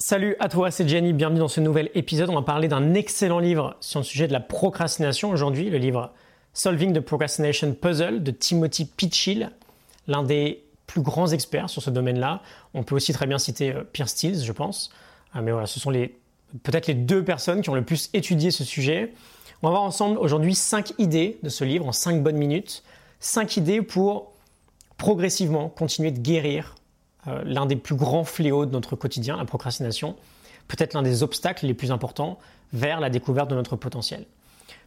Salut à toi, c'est Jenny, bienvenue dans ce nouvel épisode. On va parler d'un excellent livre sur le sujet de la procrastination aujourd'hui, le livre Solving the Procrastination Puzzle de Timothy Pitchill, l'un des plus grands experts sur ce domaine-là. On peut aussi très bien citer euh, Pierre Stills, je pense. Ah, mais voilà, ce sont les, peut-être les deux personnes qui ont le plus étudié ce sujet. On va voir ensemble aujourd'hui cinq idées de ce livre en cinq bonnes minutes. Cinq idées pour progressivement continuer de guérir euh, l'un des plus grands fléaux de notre quotidien, la procrastination, peut-être l'un des obstacles les plus importants vers la découverte de notre potentiel.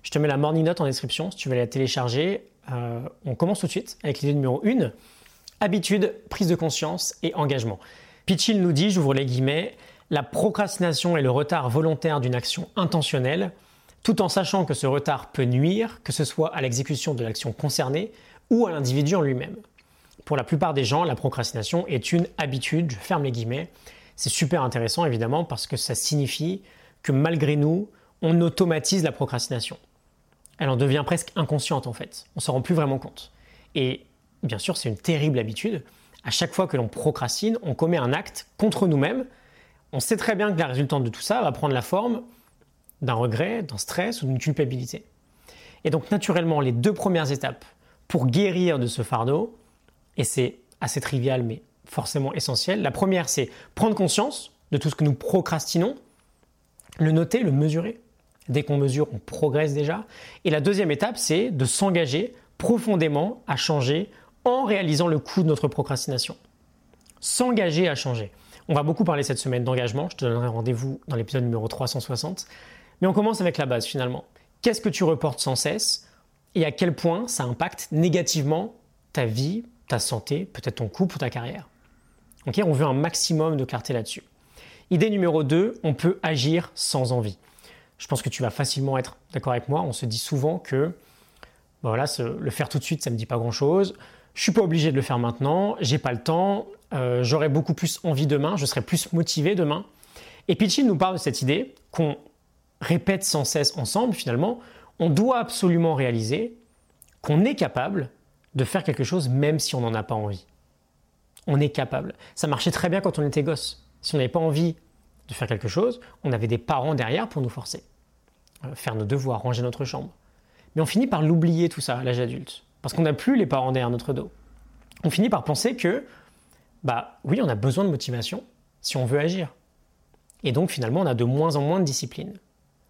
Je te mets la morning note en description si tu veux la télécharger. Euh, on commence tout de suite avec l'idée numéro 1. Habitude, prise de conscience et engagement. Pitchill nous dit, j'ouvre les guillemets, la procrastination est le retard volontaire d'une action intentionnelle, tout en sachant que ce retard peut nuire, que ce soit à l'exécution de l'action concernée ou à l'individu en lui-même. Pour la plupart des gens, la procrastination est une habitude, je ferme les guillemets. C'est super intéressant évidemment parce que ça signifie que malgré nous, on automatise la procrastination. Elle en devient presque inconsciente en fait. On s'en rend plus vraiment compte. Et bien sûr, c'est une terrible habitude. À chaque fois que l'on procrastine, on commet un acte contre nous-mêmes. On sait très bien que la résultante de tout ça va prendre la forme d'un regret, d'un stress ou d'une culpabilité. Et donc naturellement, les deux premières étapes pour guérir de ce fardeau, et c'est assez trivial mais forcément essentiel. La première, c'est prendre conscience de tout ce que nous procrastinons, le noter, le mesurer. Dès qu'on mesure, on progresse déjà. Et la deuxième étape, c'est de s'engager profondément à changer en réalisant le coût de notre procrastination. S'engager à changer. On va beaucoup parler cette semaine d'engagement, je te donnerai rendez-vous dans l'épisode numéro 360. Mais on commence avec la base finalement. Qu'est-ce que tu reportes sans cesse et à quel point ça impacte négativement ta vie, ta santé, peut-être ton couple ou ta carrière. on veut un maximum de clarté là-dessus. Idée numéro 2, on peut agir sans envie. Je pense que tu vas facilement être d'accord avec moi. On se dit souvent que bah voilà, le faire tout de suite, ça ne me dit pas grand-chose. Je suis pas obligé de le faire maintenant, j'ai pas le temps, euh, j'aurai beaucoup plus envie demain, je serai plus motivé demain. Et Pitchin nous parle de cette idée qu'on répète sans cesse ensemble finalement. On doit absolument réaliser qu'on est capable de faire quelque chose même si on n'en a pas envie. On est capable. Ça marchait très bien quand on était gosse. Si on n'avait pas envie de faire quelque chose, on avait des parents derrière pour nous forcer. Euh, faire nos devoirs, ranger notre chambre. Mais on finit par l'oublier tout ça à l'âge adulte. Parce qu'on n'a plus les parents derrière notre dos. On finit par penser que, bah oui, on a besoin de motivation si on veut agir. Et donc finalement, on a de moins en moins de discipline.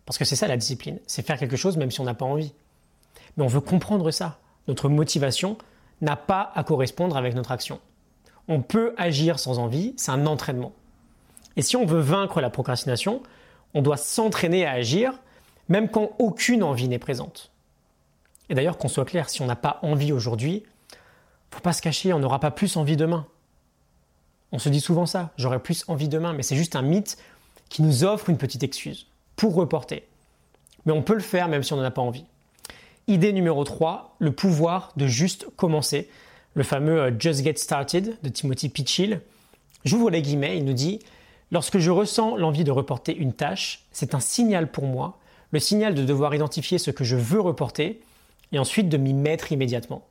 Parce que c'est ça la discipline, c'est faire quelque chose même si on n'a pas envie. Mais on veut comprendre ça notre motivation n'a pas à correspondre avec notre action. On peut agir sans envie, c'est un entraînement. Et si on veut vaincre la procrastination, on doit s'entraîner à agir, même quand aucune envie n'est présente. Et d'ailleurs, qu'on soit clair, si on n'a pas envie aujourd'hui, faut pas se cacher, on n'aura pas plus envie demain. On se dit souvent ça, j'aurai plus envie demain, mais c'est juste un mythe qui nous offre une petite excuse pour reporter. Mais on peut le faire même si on n'en a pas envie. Idée numéro 3, le pouvoir de juste commencer. Le fameux euh, Just Get Started de Timothy Pitchill. J'ouvre les guillemets, il nous dit Lorsque je ressens l'envie de reporter une tâche, c'est un signal pour moi, le signal de devoir identifier ce que je veux reporter et ensuite de m'y mettre immédiatement.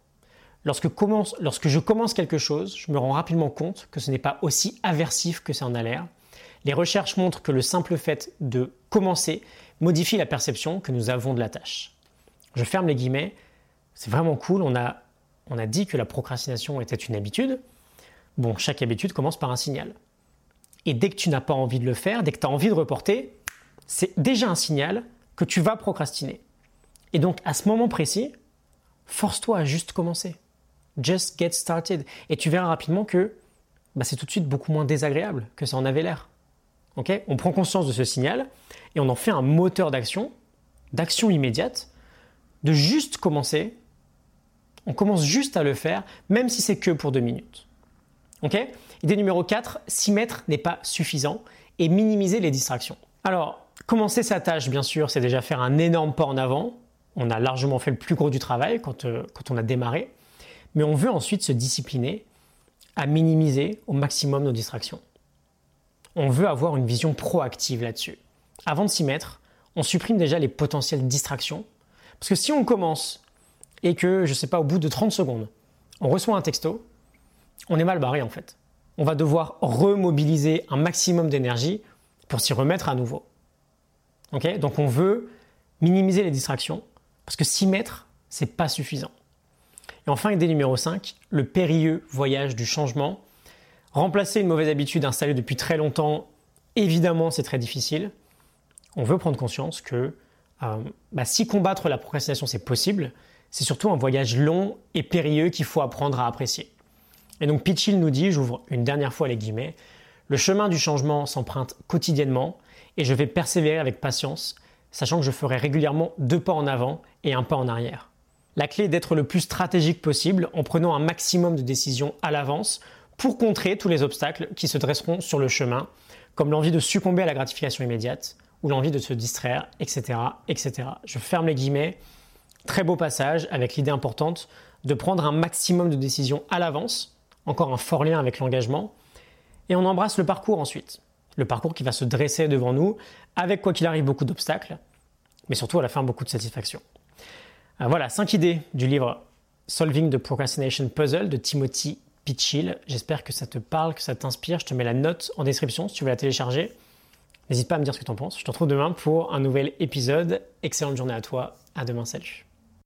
Lorsque, lorsque, je commence quelque chose, je me rends rapidement compte que ce n'est pas aussi aversif que ça en a l'air. Les recherches montrent que le simple fait de commencer modifie la perception que nous avons de la tâche. Je ferme les guillemets. C'est vraiment cool. On a, on a dit que la procrastination était une habitude. Bon, chaque habitude commence par un signal. Et dès que tu n'as pas envie de le faire, dès que tu as envie de reporter, c'est déjà un signal que tu vas procrastiner. Et donc, à ce moment précis, force-toi à juste commencer. Just get started. Et tu verras rapidement que bah, c'est tout de suite beaucoup moins désagréable que ça en avait l'air. on prend conscience de ce signal et on en fait un moteur d'action, d'action immédiate, de juste commencer. On commence juste à le faire, même si c'est que pour deux minutes. Ok? Idée numéro 4, s'y mettre n'est pas suffisant et minimiser les distractions. Alors, commencer sa tâche, bien sûr, c'est déjà faire un énorme pas en avant. On a largement fait le plus gros du travail quand, euh, quand on a démarré. Mais on veut ensuite se discipliner à minimiser au maximum nos distractions. On veut avoir une vision proactive là-dessus. Avant de s'y mettre, on supprime déjà les potentielles distractions parce que si on commence et que, je ne sais pas, au bout de 30 secondes, on reçoit un texto, on est mal barré en fait. On va devoir remobiliser un maximum d'énergie pour s'y remettre à nouveau. Donc on veut minimiser les distractions parce que s'y mettre, c'est pas suffisant. Et enfin, idée numéro 5, le périlleux voyage du changement. Remplacer une mauvaise habitude installée depuis très longtemps, évidemment, c'est très difficile. On veut prendre conscience que euh, bah, si combattre la procrastination, c'est possible, c'est surtout un voyage long et périlleux qu'il faut apprendre à apprécier. Et donc Pitchill nous dit, j'ouvre une dernière fois les guillemets, le chemin du changement s'emprunte quotidiennement et je vais persévérer avec patience, sachant que je ferai régulièrement deux pas en avant et un pas en arrière. La clé est d'être le plus stratégique possible en prenant un maximum de décisions à l'avance pour contrer tous les obstacles qui se dresseront sur le chemin, comme l'envie de succomber à la gratification immédiate ou l'envie de se distraire, etc., etc. Je ferme les guillemets. Très beau passage avec l'idée importante de prendre un maximum de décisions à l'avance, encore un fort lien avec l'engagement, et on embrasse le parcours ensuite. Le parcours qui va se dresser devant nous, avec quoi qu'il arrive beaucoup d'obstacles, mais surtout à la fin beaucoup de satisfaction. Euh, voilà, cinq idées du livre Solving the Procrastination Puzzle de Timothy Pitchill. J'espère que ça te parle, que ça t'inspire. Je te mets la note en description si tu veux la télécharger. N'hésite pas à me dire ce que tu en penses. Je te retrouve demain pour un nouvel épisode. Excellente journée à toi. À demain. Salut.